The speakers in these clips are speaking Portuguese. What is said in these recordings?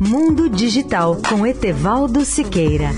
Mundo Digital com Etevaldo Siqueira.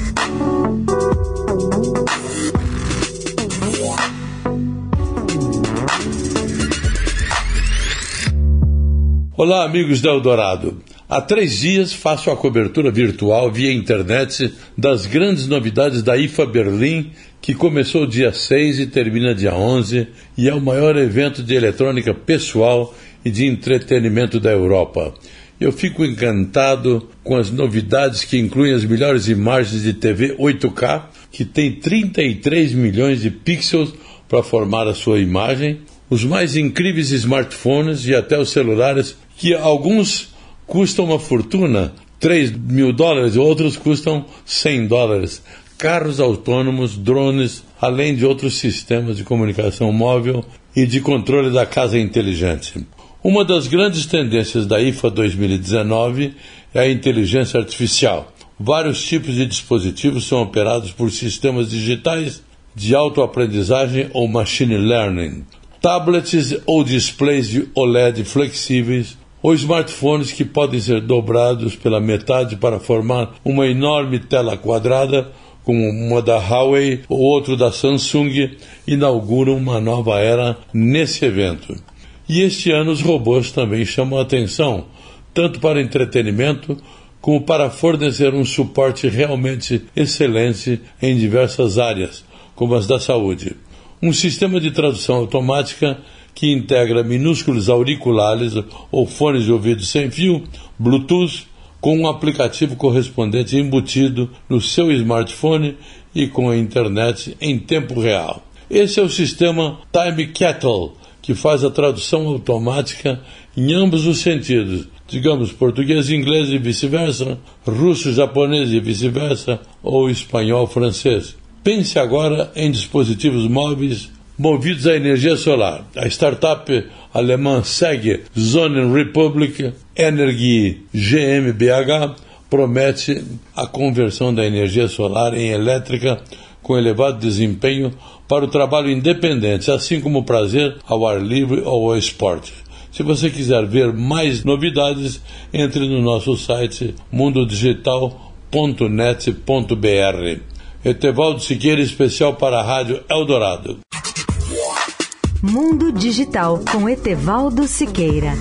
Olá, amigos da Eldorado. Há três dias faço a cobertura virtual via internet das grandes novidades da IFA Berlim, que começou dia 6 e termina dia 11, e é o maior evento de eletrônica pessoal e de entretenimento da Europa. Eu fico encantado com as novidades que incluem as melhores imagens de TV 8K, que tem 33 milhões de pixels para formar a sua imagem, os mais incríveis smartphones e até os celulares que alguns custam uma fortuna, 3 mil dólares, outros custam 100 dólares. Carros autônomos, drones, além de outros sistemas de comunicação móvel e de controle da casa inteligente. Uma das grandes tendências da IFA 2019 é a inteligência artificial. Vários tipos de dispositivos são operados por sistemas digitais de autoaprendizagem ou machine learning. Tablets ou displays de OLED flexíveis ou smartphones que podem ser dobrados pela metade para formar uma enorme tela quadrada, como uma da Huawei ou outro da Samsung, inauguram uma nova era nesse evento. E este ano os robôs também chamam a atenção, tanto para entretenimento como para fornecer um suporte realmente excelente em diversas áreas, como as da saúde. Um sistema de tradução automática que integra minúsculos auriculares ou fones de ouvido sem fio, Bluetooth, com um aplicativo correspondente embutido no seu smartphone e com a internet em tempo real. Esse é o sistema Time Kettle, que faz a tradução automática em ambos os sentidos, digamos português inglês e vice-versa, russo japonês e vice-versa, ou espanhol francês. Pense agora em dispositivos móveis movidos à energia solar. A startup alemã SEG Sonnen Republic Energy GmbH promete a conversão da energia solar em elétrica com elevado desempenho para o trabalho independente, assim como o prazer ao ar livre ou ao esporte. Se você quiser ver mais novidades, entre no nosso site mundodigital.net.br. Etevaldo Siqueira, especial para a Rádio Eldorado. Mundo Digital com Etevaldo Siqueira.